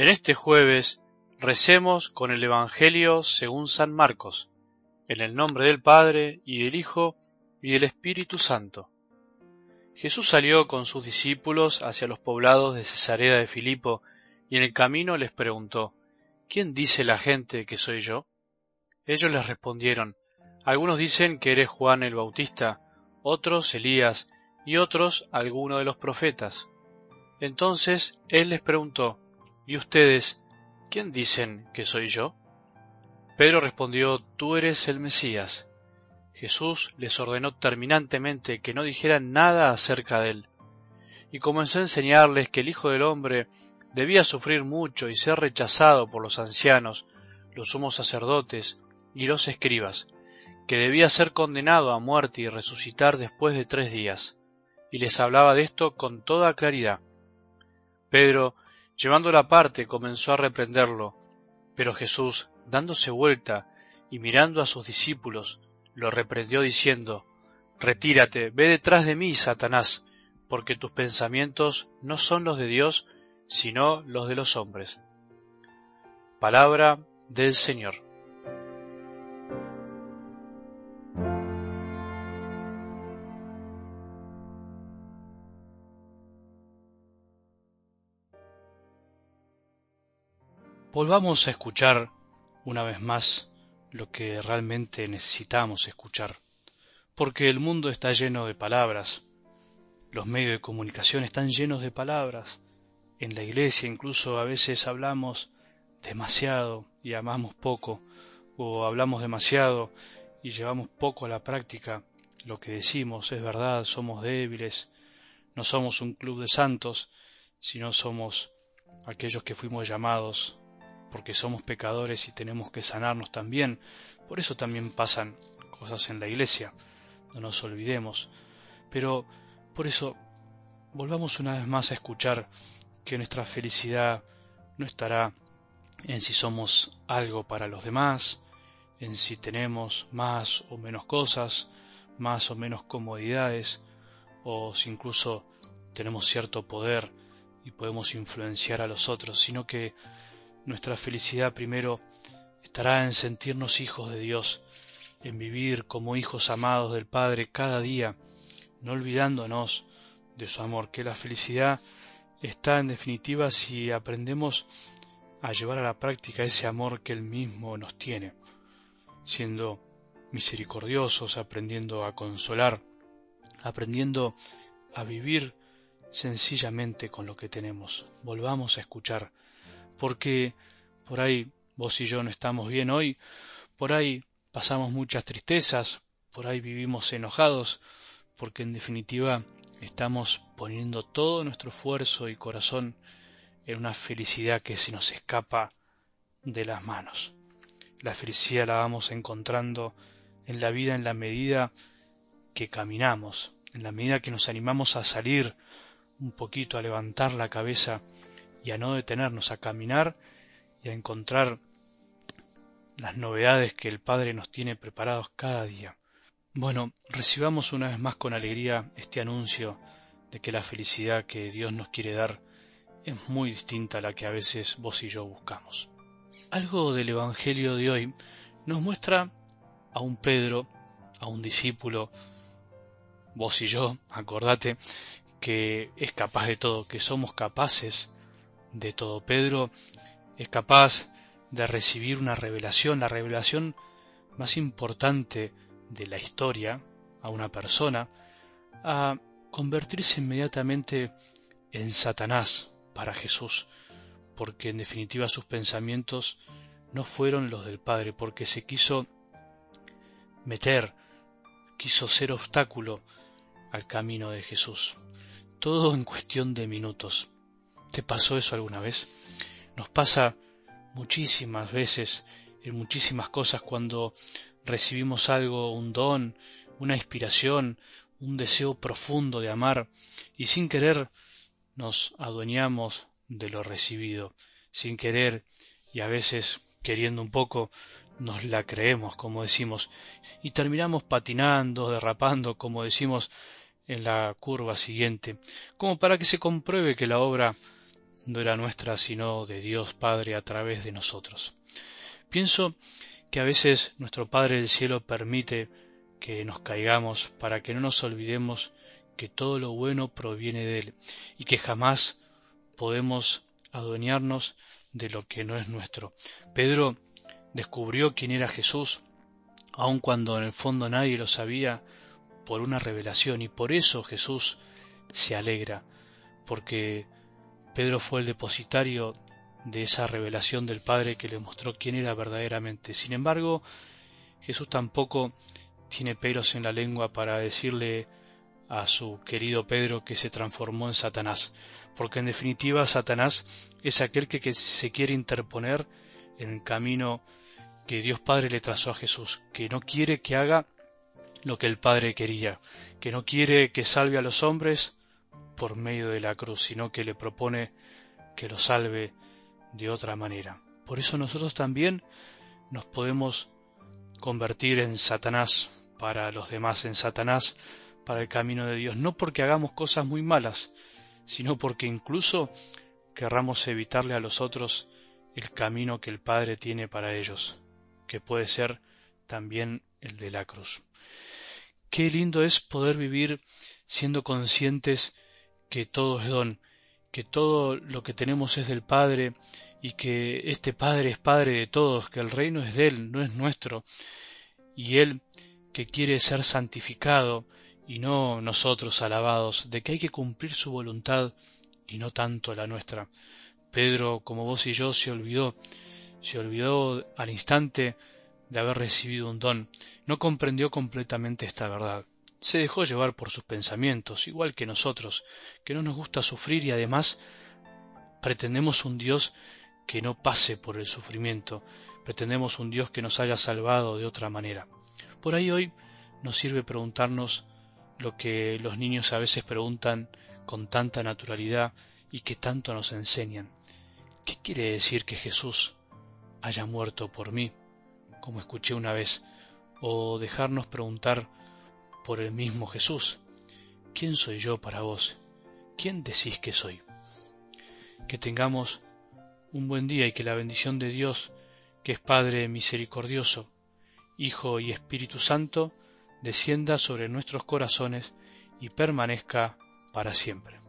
En este jueves recemos con el Evangelio según San Marcos, en el nombre del Padre y del Hijo y del Espíritu Santo. Jesús salió con sus discípulos hacia los poblados de Cesarea de Filipo y en el camino les preguntó, ¿Quién dice la gente que soy yo? Ellos les respondieron, algunos dicen que eres Juan el Bautista, otros Elías y otros alguno de los profetas. Entonces él les preguntó, ¿Y ustedes, quién dicen que soy yo? Pedro respondió, Tú eres el Mesías. Jesús les ordenó terminantemente que no dijeran nada acerca de él, y comenzó a enseñarles que el Hijo del Hombre debía sufrir mucho y ser rechazado por los ancianos, los sumos sacerdotes y los escribas, que debía ser condenado a muerte y resucitar después de tres días, y les hablaba de esto con toda claridad. Pedro, llevándolo aparte, comenzó a reprenderlo, pero Jesús, dándose vuelta y mirando a sus discípulos, lo reprendió diciendo, Retírate, ve detrás de mí, Satanás, porque tus pensamientos no son los de Dios, sino los de los hombres. Palabra del Señor. Volvamos a escuchar una vez más lo que realmente necesitamos escuchar, porque el mundo está lleno de palabras, los medios de comunicación están llenos de palabras, en la iglesia incluso a veces hablamos demasiado y amamos poco, o hablamos demasiado y llevamos poco a la práctica lo que decimos, es verdad, somos débiles, no somos un club de santos, sino somos aquellos que fuimos llamados porque somos pecadores y tenemos que sanarnos también. Por eso también pasan cosas en la iglesia, no nos olvidemos. Pero por eso volvamos una vez más a escuchar que nuestra felicidad no estará en si somos algo para los demás, en si tenemos más o menos cosas, más o menos comodidades, o si incluso tenemos cierto poder y podemos influenciar a los otros, sino que nuestra felicidad primero estará en sentirnos hijos de Dios, en vivir como hijos amados del Padre cada día, no olvidándonos de su amor, que la felicidad está en definitiva si aprendemos a llevar a la práctica ese amor que Él mismo nos tiene, siendo misericordiosos, aprendiendo a consolar, aprendiendo a vivir sencillamente con lo que tenemos. Volvamos a escuchar porque por ahí vos y yo no estamos bien hoy, por ahí pasamos muchas tristezas, por ahí vivimos enojados, porque en definitiva estamos poniendo todo nuestro esfuerzo y corazón en una felicidad que se nos escapa de las manos. La felicidad la vamos encontrando en la vida en la medida que caminamos, en la medida que nos animamos a salir un poquito, a levantar la cabeza y a no detenernos a caminar y a encontrar las novedades que el Padre nos tiene preparados cada día. Bueno, recibamos una vez más con alegría este anuncio de que la felicidad que Dios nos quiere dar es muy distinta a la que a veces vos y yo buscamos. Algo del Evangelio de hoy nos muestra a un Pedro, a un discípulo, vos y yo, acordate, que es capaz de todo, que somos capaces de todo. Pedro es capaz de recibir una revelación, la revelación más importante de la historia a una persona, a convertirse inmediatamente en Satanás para Jesús, porque en definitiva sus pensamientos no fueron los del Padre, porque se quiso meter, quiso ser obstáculo al camino de Jesús. Todo en cuestión de minutos. ¿Te pasó eso alguna vez? Nos pasa muchísimas veces en muchísimas cosas cuando recibimos algo, un don, una inspiración, un deseo profundo de amar y sin querer nos adueñamos de lo recibido, sin querer y a veces queriendo un poco nos la creemos, como decimos, y terminamos patinando, derrapando, como decimos en la curva siguiente, como para que se compruebe que la obra no era nuestra sino de Dios Padre a través de nosotros. Pienso que a veces nuestro Padre del Cielo permite que nos caigamos para que no nos olvidemos que todo lo bueno proviene de Él y que jamás podemos adueñarnos de lo que no es nuestro. Pedro descubrió quién era Jesús, aun cuando en el fondo nadie lo sabía, por una revelación, y por eso Jesús se alegra, porque Pedro fue el depositario de esa revelación del Padre que le mostró quién era verdaderamente. Sin embargo, Jesús tampoco tiene pelos en la lengua para decirle a su querido Pedro que se transformó en Satanás, porque en definitiva Satanás es aquel que, se quiere interponer en el camino que Dios Padre le trazó a Jesús, que no quiere que haga lo que el Padre quería, que no quiere que salve a los hombres por medio de la cruz, sino que le propone que lo salve de otra manera. Por eso nosotros también nos podemos convertir en Satanás para los demás, en Satanás para el camino de Dios, no porque hagamos cosas muy malas, sino porque incluso querramos evitarle a los otros el camino que el Padre tiene para ellos, que puede ser también el de la cruz. Qué lindo es poder vivir siendo conscientes que todo es don, que todo lo que tenemos es del Padre y que este Padre es Padre de todos, que el reino es de Él, no es nuestro, y Él que quiere ser santificado y no nosotros alabados, de que hay que cumplir su voluntad y no tanto la nuestra. Pedro, como vos y yo, se olvidó, se olvidó al instante de haber recibido un don, no comprendió completamente esta verdad. Se dejó llevar por sus pensamientos, igual que nosotros, que no nos gusta sufrir y además pretendemos un Dios que no pase por el sufrimiento, pretendemos un Dios que nos haya salvado de otra manera. Por ahí hoy nos sirve preguntarnos lo que los niños a veces preguntan con tanta naturalidad y que tanto nos enseñan. ¿Qué quiere decir que Jesús haya muerto por mí? Como escuché una vez, o dejarnos preguntar por el mismo Jesús. ¿Quién soy yo para vos? ¿Quién decís que soy? Que tengamos un buen día y que la bendición de Dios, que es Padre misericordioso, Hijo y Espíritu Santo, descienda sobre nuestros corazones y permanezca para siempre.